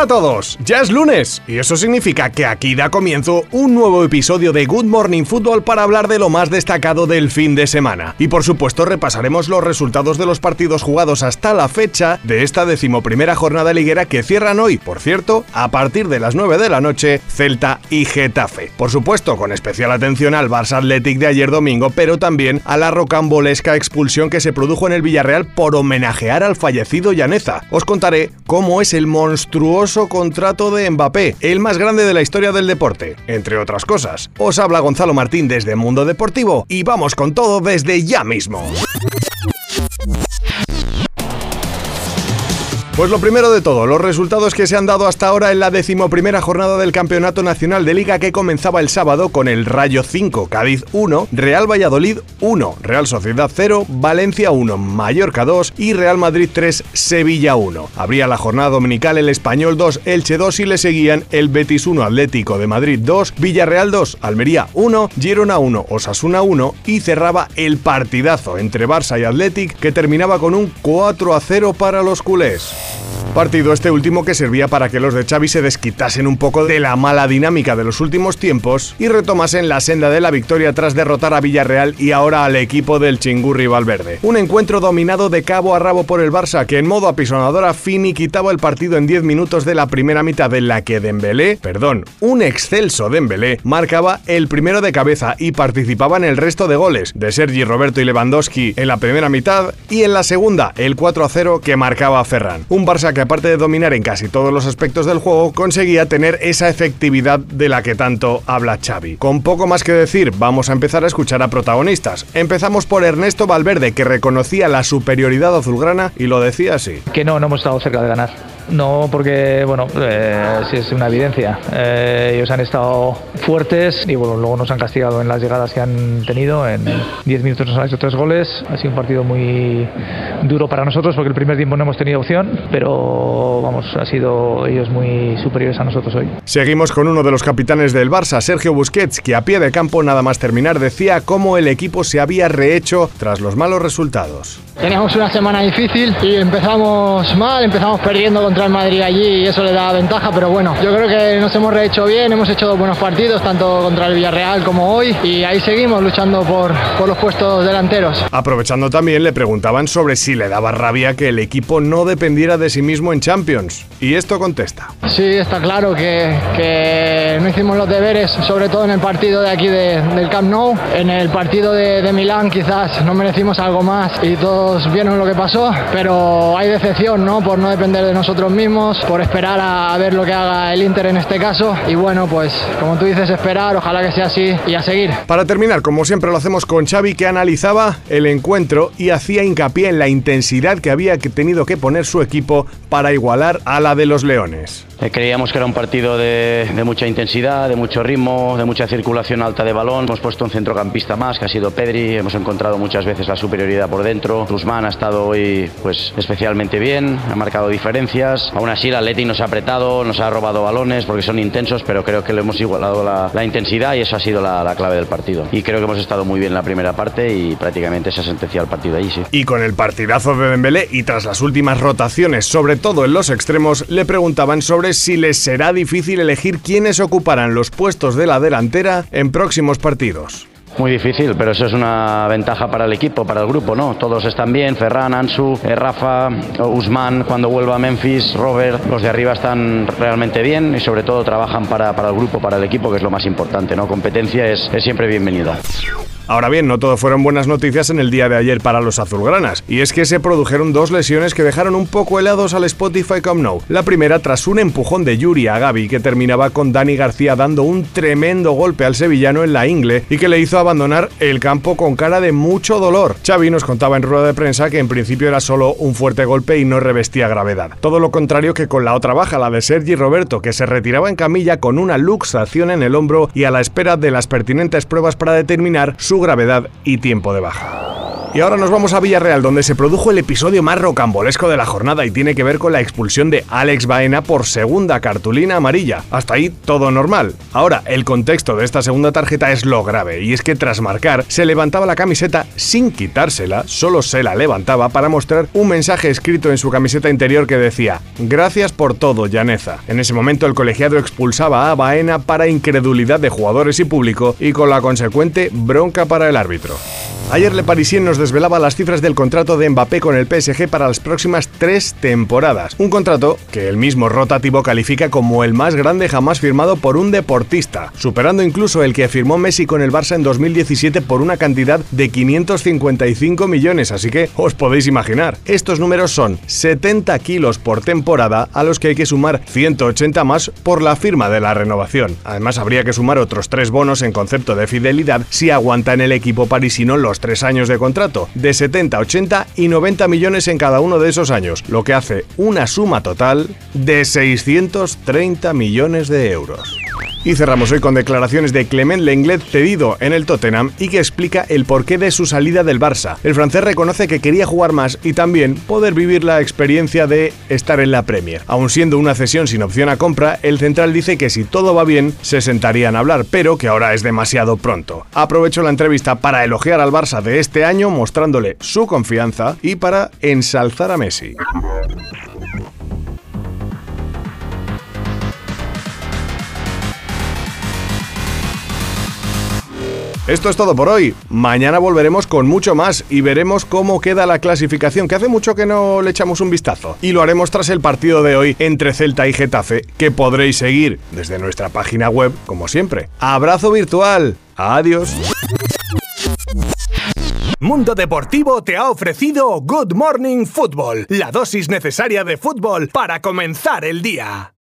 Hola a todos, ya es lunes y eso significa que aquí da comienzo un nuevo episodio de Good Morning Football para hablar de lo más destacado del fin de semana. Y por supuesto repasaremos los resultados de los partidos jugados hasta la fecha de esta decimoprimera jornada liguera que cierran hoy, por cierto, a partir de las 9 de la noche, Celta y Getafe. Por supuesto, con especial atención al Barça Athletic de ayer domingo, pero también a la rocambolesca expulsión que se produjo en el Villarreal por homenajear al fallecido Llaneza. Os contaré cómo es el contrato de Mbappé, el más grande de la historia del deporte, entre otras cosas. Os habla Gonzalo Martín desde Mundo Deportivo y vamos con todo desde ya mismo. Pues lo primero de todo, los resultados que se han dado hasta ahora en la decimoprimera jornada del Campeonato Nacional de Liga que comenzaba el sábado con el Rayo 5, Cádiz 1, Real Valladolid 1, Real Sociedad 0, Valencia 1, Mallorca 2 y Real Madrid 3, Sevilla 1. Abría la jornada dominical el Español 2, Elche 2 y le seguían el Betis 1, Atlético de Madrid 2, Villarreal 2, Almería 1, Girona 1, Osasuna 1 y cerraba el partidazo entre Barça y Athletic que terminaba con un 4 a 0 para los culés. Partido este último que servía para que los de Xavi se desquitasen un poco de la mala dinámica de los últimos tiempos y retomasen la senda de la victoria tras derrotar a Villarreal y ahora al equipo del Chingurri Valverde. Un encuentro dominado de cabo a rabo por el Barça que en modo apisonadora Fini quitaba el partido en 10 minutos de la primera mitad en la que Dembélé, perdón, un excelso Dembélé, marcaba el primero de cabeza y participaba en el resto de goles de Sergi Roberto y Lewandowski en la primera mitad y en la segunda el 4 a 0 que marcaba Ferran. Un Barça que aparte de dominar en casi todos los aspectos del juego, conseguía tener esa efectividad de la que tanto habla Xavi. Con poco más que decir, vamos a empezar a escuchar a protagonistas. Empezamos por Ernesto Valverde, que reconocía la superioridad azulgrana y lo decía así. Que no, no hemos estado cerca de ganar no, porque, bueno, eh, sí es una evidencia. Eh, ellos han estado fuertes y, bueno, luego nos han castigado en las llegadas que han tenido. En 10 minutos nos han hecho tres goles. Ha sido un partido muy duro para nosotros porque el primer tiempo no hemos tenido opción, pero, vamos, ha sido ellos muy superiores a nosotros hoy. Seguimos con uno de los capitanes del Barça, Sergio Busquets, que a pie de campo, nada más terminar, decía cómo el equipo se había rehecho tras los malos resultados. Teníamos una semana difícil y empezamos mal, empezamos perdiendo contra el Madrid allí y eso le da ventaja, pero bueno, yo creo que nos hemos rehecho bien, hemos hecho dos buenos partidos, tanto contra el Villarreal como hoy, y ahí seguimos luchando por, por los puestos delanteros. Aprovechando también, le preguntaban sobre si le daba rabia que el equipo no dependiera de sí mismo en Champions, y esto contesta. Sí, está claro que, que no hicimos los deberes, sobre todo en el partido de aquí del Camp Nou, en el partido de, de Milán quizás no merecimos algo más y todo vieron lo que pasó, pero hay decepción, ¿no? Por no depender de nosotros mismos, por esperar a ver lo que haga el Inter en este caso. Y bueno, pues como tú dices, esperar, ojalá que sea así y a seguir. Para terminar, como siempre lo hacemos con Xavi, que analizaba el encuentro y hacía hincapié en la intensidad que había tenido que poner su equipo para igualar a la de los Leones. Eh, creíamos que era un partido de, mucha intensidad, de mucho ritmo, de mucha circulación alta de balón. Hemos puesto un centrocampista más, que ha sido Pedri. Hemos encontrado muchas veces la superioridad por dentro. Guzmán ha estado hoy pues, especialmente bien, ha marcado diferencias. Aún así, el Atleti nos ha apretado, nos ha robado balones porque son intensos, pero creo que le hemos igualado la, intensidad y eso ha sido la, clave del partido. Y creo que hemos estado muy bien en la primera parte y prácticamente se ha sentenciado el partido ahí, sí. Y con el partidazo de Dembélé y tras las últimas rotaciones, sobre todo en los extremos, le preguntaban sobre si les será difícil elegir quiénes ocuparán los puestos de la delantera en próximos partidos. Muy difícil, pero eso es una ventaja para el equipo, para el grupo, ¿no? Todos están bien, Ferran, Ansu, eh, Rafa, Usman, cuando vuelva a Memphis, Robert, los de arriba están realmente bien y sobre todo trabajan para, el grupo, para el equipo, que es lo más importante, ¿no? Competencia es siempre bienvenida. Ahora bien, no todo fueron buenas noticias en el día de ayer para los azulgranas, y es que se produjeron dos lesiones que dejaron un poco helados al Spotify Come Now. La primera tras un empujón de Yuri a Gaby que terminaba con Dani García dando un tremendo golpe al sevillano en la ingle y que le hizo abandonar el campo con cara de mucho dolor. Xavi nos contaba en rueda de prensa que en principio era solo un fuerte golpe y no revestía gravedad. Todo lo contrario que con la otra baja, la de Sergi Roberto, que se retiraba en camilla con una luxación en el hombro y a la espera de las pertinentes pruebas para determinar su gravedad y tiempo de baja. Y ahora nos vamos a Villarreal, donde se produjo el episodio más rocambolesco de la jornada y tiene que ver con la expulsión de Alex Baena por segunda cartulina amarilla. Hasta ahí todo normal. Ahora, el contexto de esta segunda tarjeta es lo grave, y es que tras marcar, se levantaba la camiseta sin quitársela, solo se la levantaba para mostrar un mensaje escrito en su camiseta interior que decía: Gracias por todo, Llaneza. En ese momento, el colegiado expulsaba a Baena para incredulidad de jugadores y público y con la consecuente bronca para el árbitro. Ayer Le Parisien nos desvelaba las cifras del contrato de Mbappé con el PSG para las próximas tres temporadas. Un contrato que el mismo rotativo califica como el más grande jamás firmado por un deportista, superando incluso el que firmó Messi con el Barça en 2017 por una cantidad de 555 millones. Así que os podéis imaginar, estos números son 70 kilos por temporada a los que hay que sumar 180 más por la firma de la renovación. Además habría que sumar otros tres bonos en concepto de fidelidad si aguanta en el equipo parisino tres años de contrato, de 70, 80 y 90 millones en cada uno de esos años, lo que hace una suma total de 630 millones de euros. Y cerramos hoy con declaraciones de Clement Lenglet cedido en el Tottenham y que explica el porqué de su salida del Barça. El francés reconoce que quería jugar más y también poder vivir la experiencia de estar en la Premier. Aun siendo una cesión sin opción a compra, el central dice que si todo va bien se sentarían a hablar, pero que ahora es demasiado pronto. Aprovecho la entrevista para elogiar al Barça de este año mostrándole su confianza y para ensalzar a Messi. Esto es todo por hoy. Mañana volveremos con mucho más y veremos cómo queda la clasificación, que hace mucho que no le echamos un vistazo. Y lo haremos tras el partido de hoy entre Celta y Getafe, que podréis seguir desde nuestra página web, como siempre. Abrazo virtual. Adiós. Mundo Deportivo te ha ofrecido Good Morning Football, la dosis necesaria de fútbol para comenzar el día.